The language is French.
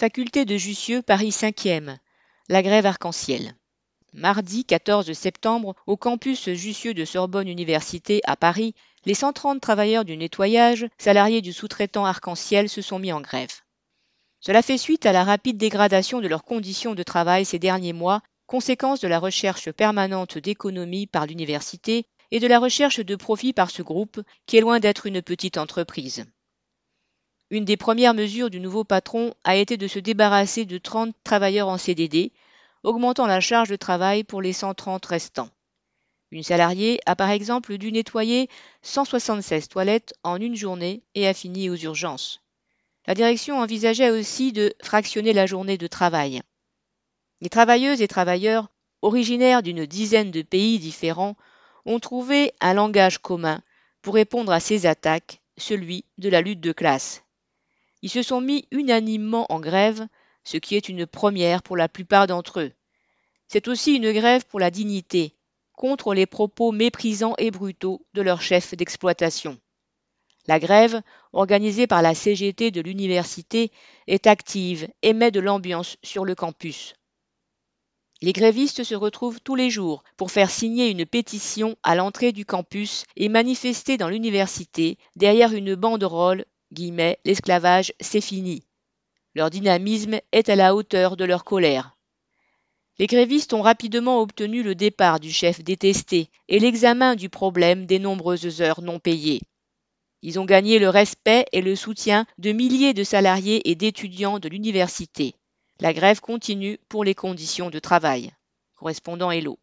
Faculté de Jussieu, Paris 5e. La grève arc-en-ciel. Mardi 14 septembre, au campus Jussieu de Sorbonne Université à Paris, les 130 travailleurs du nettoyage, salariés du sous-traitant arc-en-ciel, se sont mis en grève. Cela fait suite à la rapide dégradation de leurs conditions de travail ces derniers mois, conséquence de la recherche permanente d'économie par l'université et de la recherche de profit par ce groupe, qui est loin d'être une petite entreprise. Une des premières mesures du nouveau patron a été de se débarrasser de 30 travailleurs en CDD, augmentant la charge de travail pour les 130 restants. Une salariée a par exemple dû nettoyer 176 toilettes en une journée et a fini aux urgences. La direction envisageait aussi de fractionner la journée de travail. Les travailleuses et travailleurs, originaires d'une dizaine de pays différents, ont trouvé un langage commun pour répondre à ces attaques, celui de la lutte de classe. Ils se sont mis unanimement en grève, ce qui est une première pour la plupart d'entre eux. C'est aussi une grève pour la dignité, contre les propos méprisants et brutaux de leur chef d'exploitation. La grève, organisée par la CGT de l'université, est active et met de l'ambiance sur le campus. Les grévistes se retrouvent tous les jours pour faire signer une pétition à l'entrée du campus et manifester dans l'université derrière une banderole guillemets, l'esclavage, c'est fini. Leur dynamisme est à la hauteur de leur colère. Les grévistes ont rapidement obtenu le départ du chef détesté et l'examen du problème des nombreuses heures non payées. Ils ont gagné le respect et le soutien de milliers de salariés et d'étudiants de l'université. La grève continue pour les conditions de travail. Correspondant Hello.